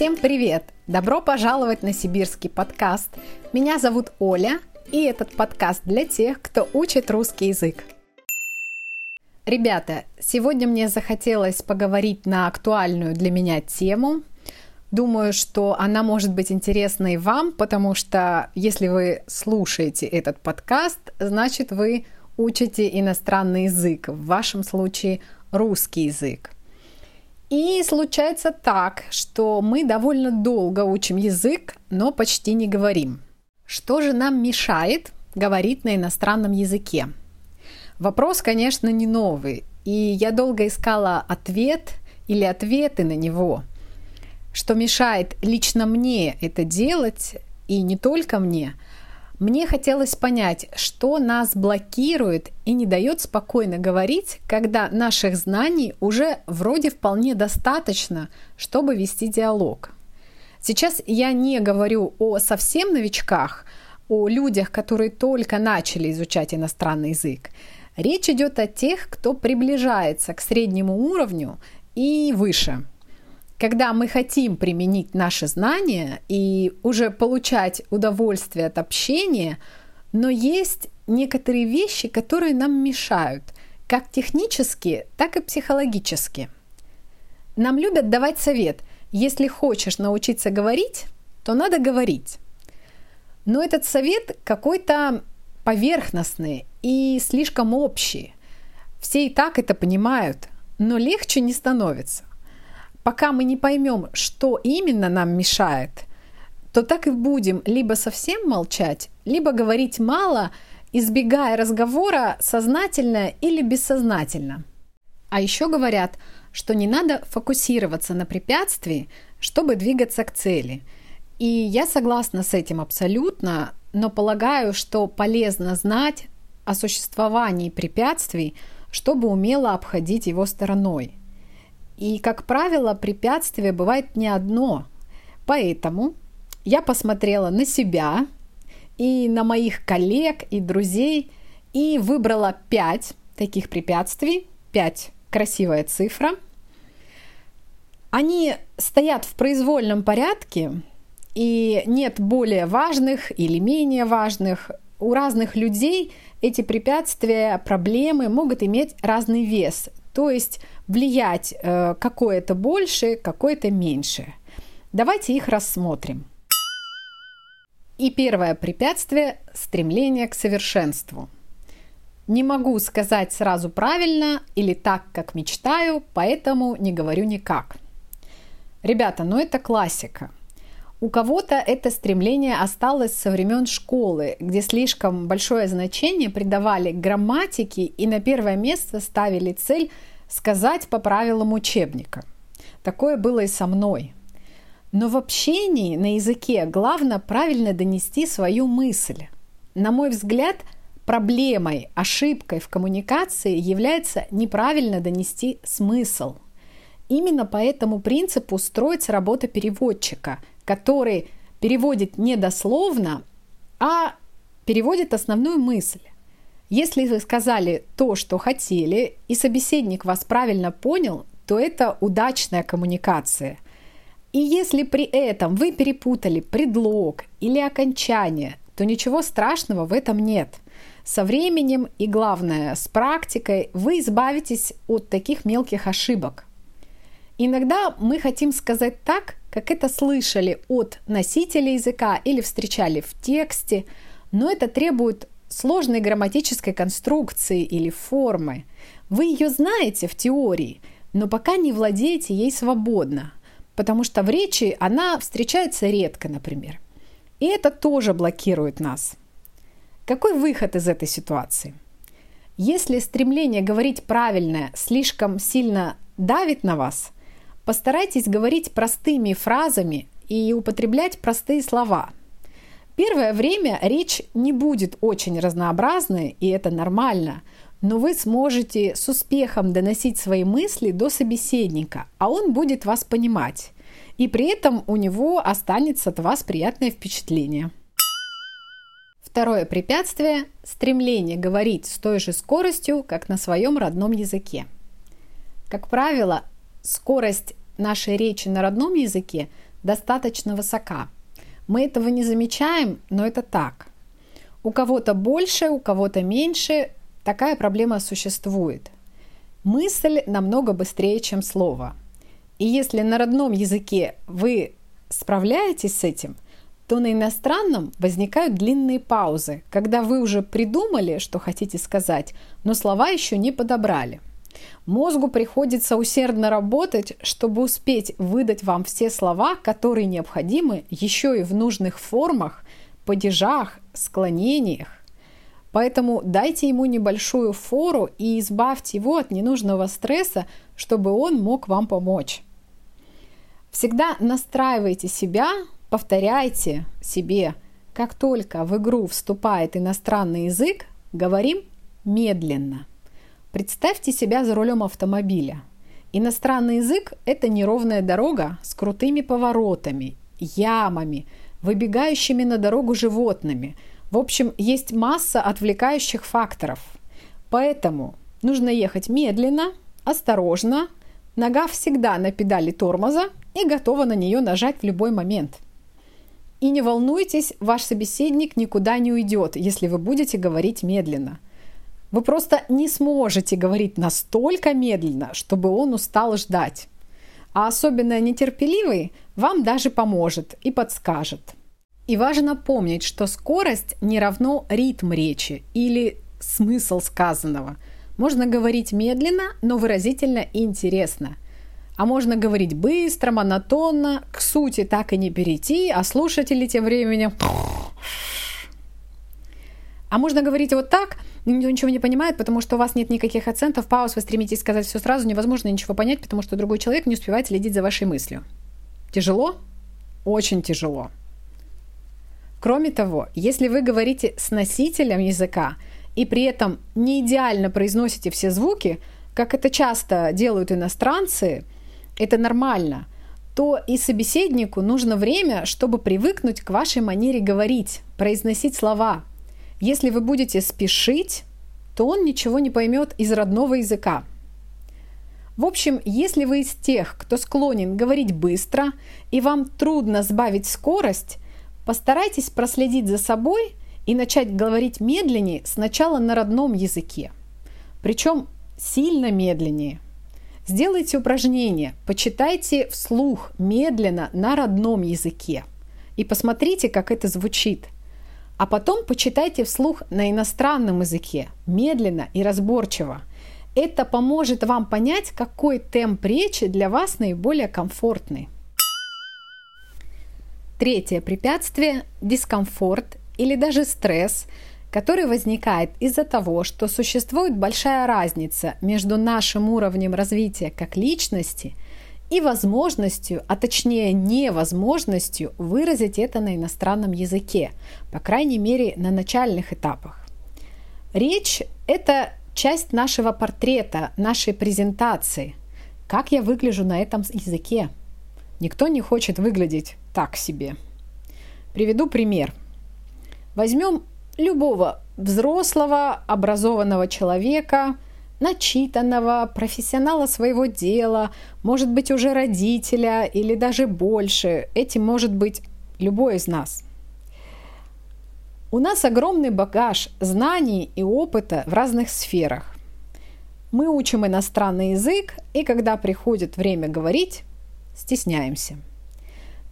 Всем привет! Добро пожаловать на сибирский подкаст. Меня зовут Оля, и этот подкаст для тех, кто учит русский язык. Ребята, сегодня мне захотелось поговорить на актуальную для меня тему. Думаю, что она может быть интересна и вам, потому что если вы слушаете этот подкаст, значит вы учите иностранный язык, в вашем случае русский язык. И случается так, что мы довольно долго учим язык, но почти не говорим. Что же нам мешает говорить на иностранном языке? Вопрос, конечно, не новый, и я долго искала ответ или ответы на него. Что мешает лично мне это делать, и не только мне – мне хотелось понять, что нас блокирует и не дает спокойно говорить, когда наших знаний уже вроде вполне достаточно, чтобы вести диалог. Сейчас я не говорю о совсем новичках, о людях, которые только начали изучать иностранный язык. Речь идет о тех, кто приближается к среднему уровню и выше – когда мы хотим применить наши знания и уже получать удовольствие от общения, но есть некоторые вещи, которые нам мешают, как технически, так и психологически. Нам любят давать совет, если хочешь научиться говорить, то надо говорить. Но этот совет какой-то поверхностный и слишком общий. Все и так это понимают, но легче не становится пока мы не поймем, что именно нам мешает, то так и будем либо совсем молчать, либо говорить мало, избегая разговора сознательно или бессознательно. А еще говорят, что не надо фокусироваться на препятствии, чтобы двигаться к цели. И я согласна с этим абсолютно, но полагаю, что полезно знать о существовании препятствий, чтобы умело обходить его стороной – и, как правило, препятствие бывает не одно. Поэтому я посмотрела на себя и на моих коллег и друзей и выбрала пять таких препятствий. Пять – красивая цифра. Они стоят в произвольном порядке, и нет более важных или менее важных. У разных людей эти препятствия, проблемы могут иметь разный вес. То есть влиять э, какое-то больше, какое-то меньше. Давайте их рассмотрим. И первое препятствие – стремление к совершенству. Не могу сказать сразу правильно или так, как мечтаю, поэтому не говорю никак. Ребята, ну это классика. У кого-то это стремление осталось со времен школы, где слишком большое значение придавали грамматике и на первое место ставили цель сказать по правилам учебника. Такое было и со мной. Но в общении на языке главное правильно донести свою мысль. На мой взгляд, проблемой, ошибкой в коммуникации является неправильно донести смысл. Именно по этому принципу строится работа переводчика, который переводит не дословно, а переводит основную мысль. Если вы сказали то, что хотели, и собеседник вас правильно понял, то это удачная коммуникация. И если при этом вы перепутали предлог или окончание, то ничего страшного в этом нет. Со временем и, главное, с практикой вы избавитесь от таких мелких ошибок. Иногда мы хотим сказать так, как это слышали от носителя языка или встречали в тексте, но это требует сложной грамматической конструкции или формы. Вы ее знаете в теории, но пока не владеете ей свободно, потому что в речи она встречается редко, например. И это тоже блокирует нас. Какой выход из этой ситуации? Если стремление говорить правильно слишком сильно давит на вас, постарайтесь говорить простыми фразами и употреблять простые слова – Первое время речь не будет очень разнообразной, и это нормально, но вы сможете с успехом доносить свои мысли до собеседника, а он будет вас понимать. И при этом у него останется от вас приятное впечатление. Второе препятствие – стремление говорить с той же скоростью, как на своем родном языке. Как правило, скорость нашей речи на родном языке достаточно высока. Мы этого не замечаем, но это так. У кого-то больше, у кого-то меньше. Такая проблема существует. Мысль намного быстрее, чем слово. И если на родном языке вы справляетесь с этим, то на иностранном возникают длинные паузы, когда вы уже придумали, что хотите сказать, но слова еще не подобрали. Мозгу приходится усердно работать, чтобы успеть выдать вам все слова, которые необходимы еще и в нужных формах, падежах, склонениях. Поэтому дайте ему небольшую фору и избавьте его от ненужного стресса, чтобы он мог вам помочь. Всегда настраивайте себя, повторяйте себе, как только в игру вступает иностранный язык, говорим медленно. Представьте себя за рулем автомобиля. Иностранный язык – это неровная дорога с крутыми поворотами, ямами, выбегающими на дорогу животными. В общем, есть масса отвлекающих факторов. Поэтому нужно ехать медленно, осторожно, нога всегда на педали тормоза и готова на нее нажать в любой момент. И не волнуйтесь, ваш собеседник никуда не уйдет, если вы будете говорить медленно. Вы просто не сможете говорить настолько медленно, чтобы он устал ждать. А особенно нетерпеливый вам даже поможет и подскажет. И важно помнить, что скорость не равно ритм речи или смысл сказанного. Можно говорить медленно, но выразительно и интересно – а можно говорить быстро, монотонно, к сути так и не перейти, а слушатели тем временем... А можно говорить вот так, никто ничего не понимает, потому что у вас нет никаких акцентов, пауз, вы стремитесь сказать все сразу, невозможно ничего понять, потому что другой человек не успевает следить за вашей мыслью. Тяжело? Очень тяжело. Кроме того, если вы говорите с носителем языка и при этом не идеально произносите все звуки, как это часто делают иностранцы – это нормально, то и собеседнику нужно время, чтобы привыкнуть к вашей манере говорить, произносить слова. Если вы будете спешить, то он ничего не поймет из родного языка. В общем, если вы из тех, кто склонен говорить быстро, и вам трудно сбавить скорость, постарайтесь проследить за собой и начать говорить медленнее сначала на родном языке. Причем сильно медленнее – Сделайте упражнение, почитайте вслух медленно на родном языке и посмотрите, как это звучит. А потом почитайте вслух на иностранном языке, медленно и разборчиво. Это поможет вам понять, какой темп речи для вас наиболее комфортный. Третье препятствие – дискомфорт или даже стресс – который возникает из-за того, что существует большая разница между нашим уровнем развития как личности и возможностью, а точнее невозможностью выразить это на иностранном языке, по крайней мере на начальных этапах. Речь – это часть нашего портрета, нашей презентации. Как я выгляжу на этом языке? Никто не хочет выглядеть так себе. Приведу пример. Возьмем любого взрослого, образованного человека, начитанного, профессионала своего дела, может быть уже родителя или даже больше. Этим может быть любой из нас. У нас огромный багаж знаний и опыта в разных сферах. Мы учим иностранный язык, и когда приходит время говорить, стесняемся.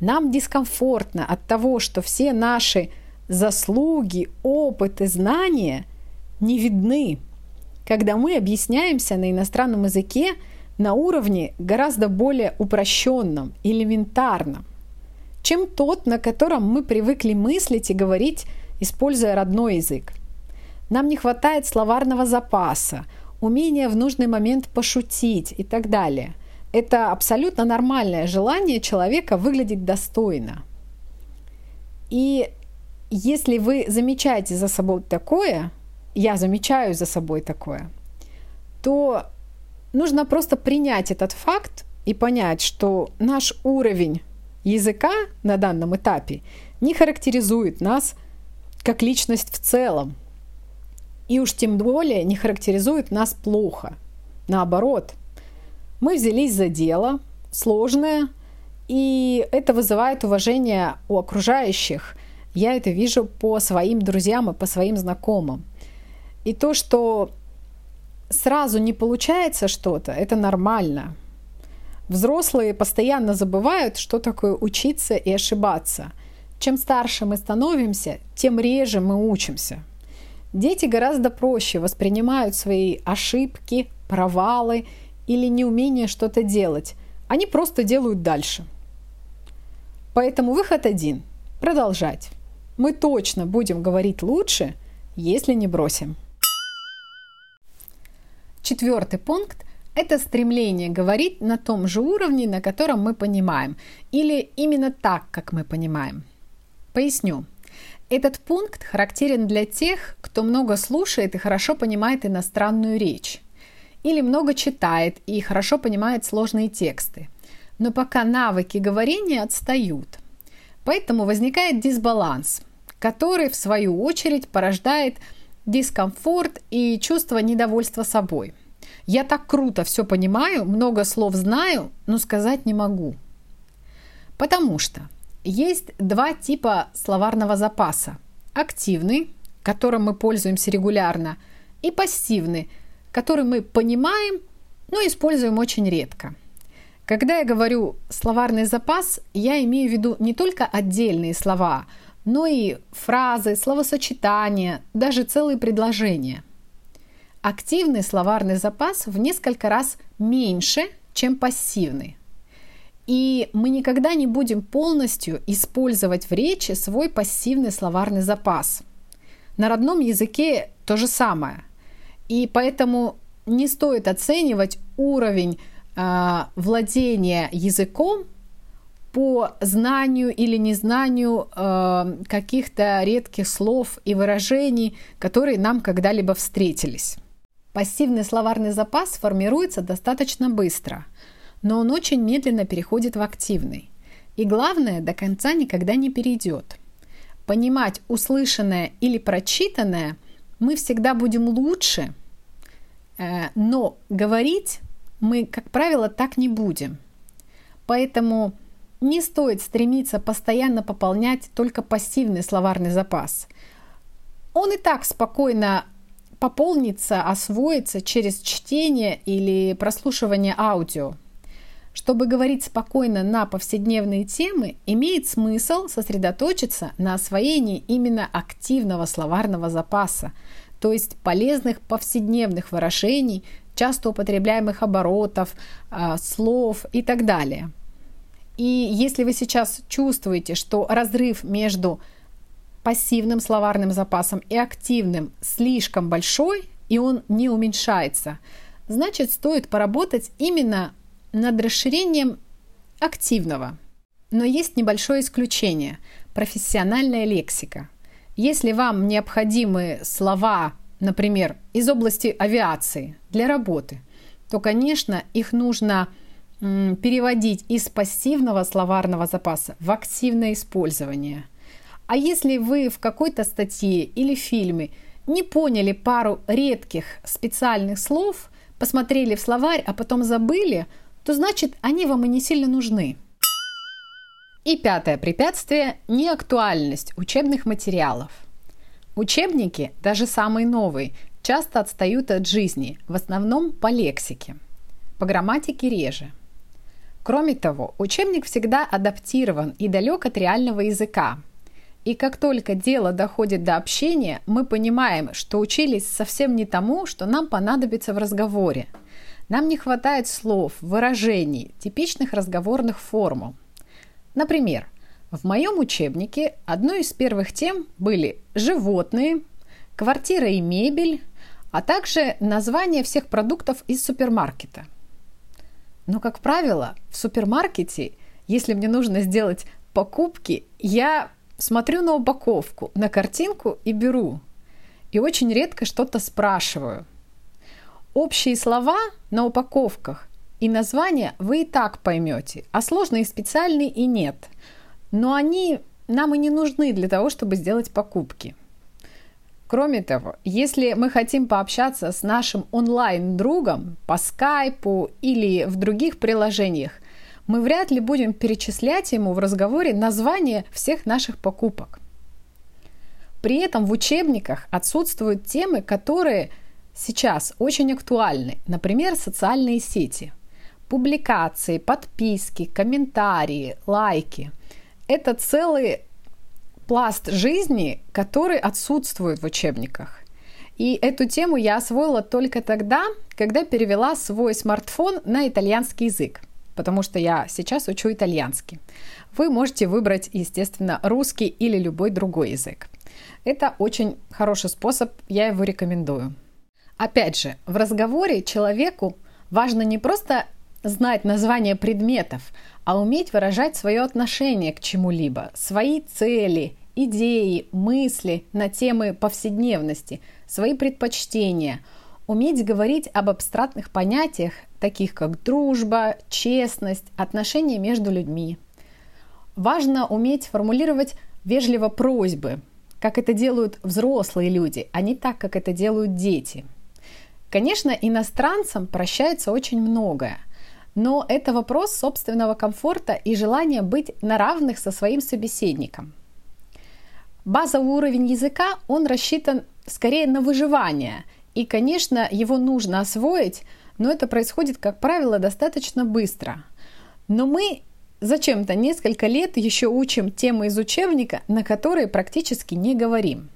Нам дискомфортно от того, что все наши заслуги, опыт и знания не видны, когда мы объясняемся на иностранном языке на уровне гораздо более упрощенном, элементарном, чем тот, на котором мы привыкли мыслить и говорить, используя родной язык. Нам не хватает словарного запаса, умения в нужный момент пошутить и так далее. Это абсолютно нормальное желание человека выглядеть достойно. И если вы замечаете за собой такое, я замечаю за собой такое, то нужно просто принять этот факт и понять, что наш уровень языка на данном этапе не характеризует нас как личность в целом. И уж тем более не характеризует нас плохо. Наоборот, мы взялись за дело сложное, И это вызывает уважение у окружающих. Я это вижу по своим друзьям и по своим знакомым. И то, что сразу не получается что-то, это нормально. Взрослые постоянно забывают, что такое учиться и ошибаться. Чем старше мы становимся, тем реже мы учимся. Дети гораздо проще воспринимают свои ошибки, провалы или неумение что-то делать. Они просто делают дальше. Поэтому выход один – продолжать. Мы точно будем говорить лучше, если не бросим. Четвертый пункт – это стремление говорить на том же уровне, на котором мы понимаем, или именно так, как мы понимаем. Поясню. Этот пункт характерен для тех, кто много слушает и хорошо понимает иностранную речь, или много читает и хорошо понимает сложные тексты, но пока навыки говорения отстают. Поэтому возникает дисбаланс, который в свою очередь порождает дискомфорт и чувство недовольства собой. Я так круто все понимаю, много слов знаю, но сказать не могу. Потому что есть два типа словарного запаса. Активный, которым мы пользуемся регулярно, и пассивный, который мы понимаем, но используем очень редко. Когда я говорю словарный запас, я имею в виду не только отдельные слова, но и фразы, словосочетания, даже целые предложения. Активный словарный запас в несколько раз меньше, чем пассивный. И мы никогда не будем полностью использовать в речи свой пассивный словарный запас. На родном языке то же самое. И поэтому не стоит оценивать уровень э, владения языком по знанию или незнанию э, каких-то редких слов и выражений, которые нам когда-либо встретились. Пассивный словарный запас формируется достаточно быстро – но он очень медленно переходит в активный. И главное, до конца никогда не перейдет. Понимать услышанное или прочитанное мы всегда будем лучше, э, но говорить мы, как правило, так не будем. Поэтому не стоит стремиться постоянно пополнять только пассивный словарный запас. Он и так спокойно пополнится, освоится через чтение или прослушивание аудио. Чтобы говорить спокойно на повседневные темы, имеет смысл сосредоточиться на освоении именно активного словарного запаса, то есть полезных повседневных выражений, часто употребляемых оборотов, а, слов и так далее. И если вы сейчас чувствуете, что разрыв между пассивным словарным запасом и активным слишком большой, и он не уменьшается, значит стоит поработать именно над расширением активного. Но есть небольшое исключение – профессиональная лексика. Если вам необходимы слова, например, из области авиации для работы, то, конечно, их нужно переводить из пассивного словарного запаса в активное использование. А если вы в какой-то статье или фильме не поняли пару редких специальных слов, посмотрели в словарь, а потом забыли – то значит они вам и не сильно нужны. И пятое препятствие – неактуальность учебных материалов. Учебники, даже самые новые, часто отстают от жизни, в основном по лексике. По грамматике реже. Кроме того, учебник всегда адаптирован и далек от реального языка. И как только дело доходит до общения, мы понимаем, что учились совсем не тому, что нам понадобится в разговоре – нам не хватает слов, выражений, типичных разговорных формул. Например, в моем учебнике одной из первых тем были животные, квартира и мебель, а также название всех продуктов из супермаркета. Но, как правило, в супермаркете, если мне нужно сделать покупки, я смотрю на упаковку, на картинку и беру. И очень редко что-то спрашиваю – Общие слова на упаковках и названия вы и так поймете, а сложные специальные и нет. Но они нам и не нужны для того, чтобы сделать покупки. Кроме того, если мы хотим пообщаться с нашим онлайн-другом по скайпу или в других приложениях, мы вряд ли будем перечислять ему в разговоре названия всех наших покупок. При этом в учебниках отсутствуют темы, которые сейчас очень актуальны. Например, социальные сети. Публикации, подписки, комментарии, лайки. Это целый пласт жизни, который отсутствует в учебниках. И эту тему я освоила только тогда, когда перевела свой смартфон на итальянский язык, потому что я сейчас учу итальянский. Вы можете выбрать, естественно, русский или любой другой язык. Это очень хороший способ, я его рекомендую. Опять же, в разговоре человеку важно не просто знать название предметов, а уметь выражать свое отношение к чему-либо, свои цели, идеи, мысли на темы повседневности, свои предпочтения, уметь говорить об абстрактных понятиях, таких как дружба, честность, отношения между людьми. Важно уметь формулировать вежливо просьбы, как это делают взрослые люди, а не так, как это делают дети. Конечно, иностранцам прощается очень многое, но это вопрос собственного комфорта и желания быть на равных со своим собеседником. Базовый уровень языка, он рассчитан скорее на выживание, и, конечно, его нужно освоить, но это происходит, как правило, достаточно быстро. Но мы зачем-то несколько лет еще учим темы из учебника, на которые практически не говорим.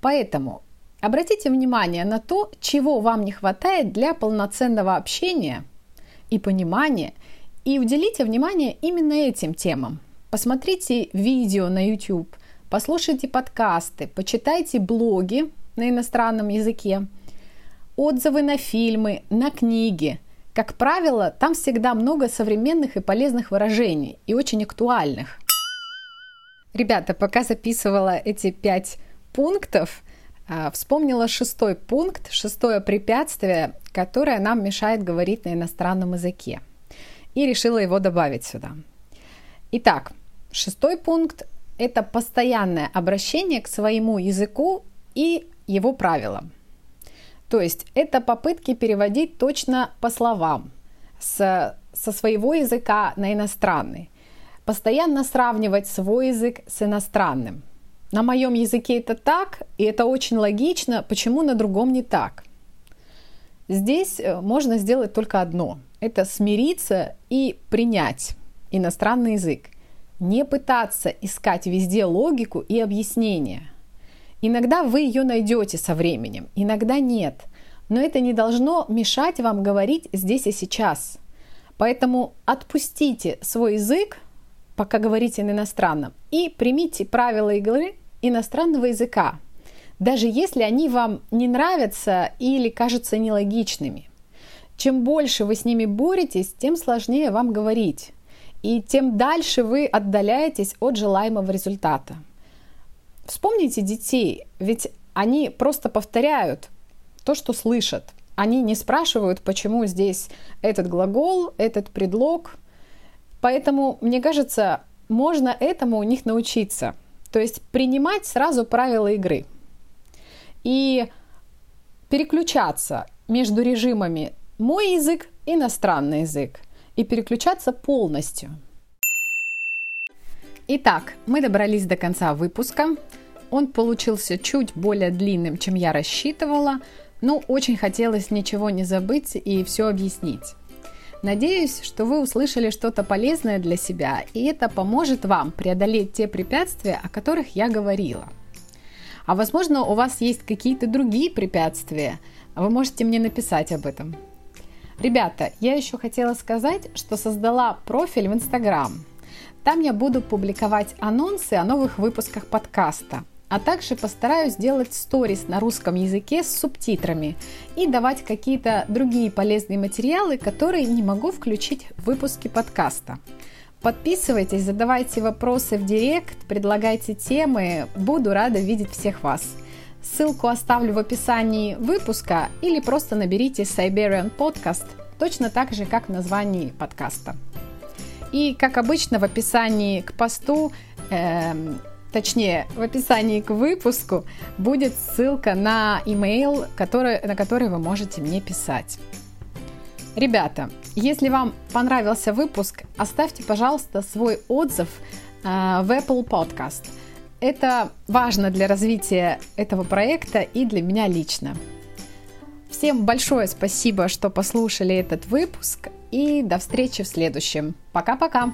Поэтому обратите внимание на то, чего вам не хватает для полноценного общения и понимания, и уделите внимание именно этим темам. Посмотрите видео на YouTube, послушайте подкасты, почитайте блоги на иностранном языке, отзывы на фильмы, на книги – как правило, там всегда много современных и полезных выражений, и очень актуальных. Ребята, пока записывала эти пять пунктов, а, вспомнила шестой пункт, шестое препятствие, которое нам мешает говорить на иностранном языке. И решила его добавить сюда. Итак, шестой пункт – это постоянное обращение к своему языку и его правилам – то есть это попытки переводить точно по словам с, со своего языка на иностранный. Постоянно сравнивать свой язык с иностранным. На моем языке это так, и это очень логично, почему на другом не так. Здесь э, можно сделать только одно – это смириться и принять иностранный язык. Не пытаться искать везде логику и объяснение – Иногда вы ее найдете со временем, иногда нет. Но это не должно мешать вам говорить здесь и сейчас. Поэтому отпустите свой язык, пока говорите на иностранном, и примите правила игры иностранного языка, даже если они вам не нравятся или кажутся нелогичными. Чем больше вы с ними боретесь, тем сложнее вам говорить, и тем дальше вы отдаляетесь от желаемого результата. Вспомните детей, ведь они просто повторяют то, что слышат. Они не спрашивают, почему здесь этот глагол, этот предлог. Поэтому, мне кажется, можно этому у них научиться. То есть принимать сразу правила игры. И переключаться между режимами мой язык, иностранный язык. И переключаться полностью. Итак, мы добрались до конца выпуска. Он получился чуть более длинным, чем я рассчитывала, но очень хотелось ничего не забыть и все объяснить. Надеюсь, что вы услышали что-то полезное для себя, и это поможет вам преодолеть те препятствия, о которых я говорила. А возможно, у вас есть какие-то другие препятствия, вы можете мне написать об этом. Ребята, я еще хотела сказать, что создала профиль в Инстаграм. Там я буду публиковать анонсы о новых выпусках подкаста – а также постараюсь сделать сторис на русском языке с субтитрами и давать какие-то другие полезные материалы, которые не могу включить в выпуски подкаста. Подписывайтесь, задавайте вопросы в директ, предлагайте темы, буду рада видеть всех вас. Ссылку оставлю в описании выпуска или просто наберите Siberian Podcast, точно так же, как в названии подкаста. И, как обычно, в описании к посту э, точнее, в описании к выпуску будет ссылка на который, на который вы можете мне писать. Ребята, если вам понравился выпуск, оставьте, пожалуйста, свой отзыв э, в Apple Podcast. Это важно для развития этого проекта и для меня лично. Всем большое спасибо, что послушали этот выпуск, и до встречи в следующем. Пока-пока!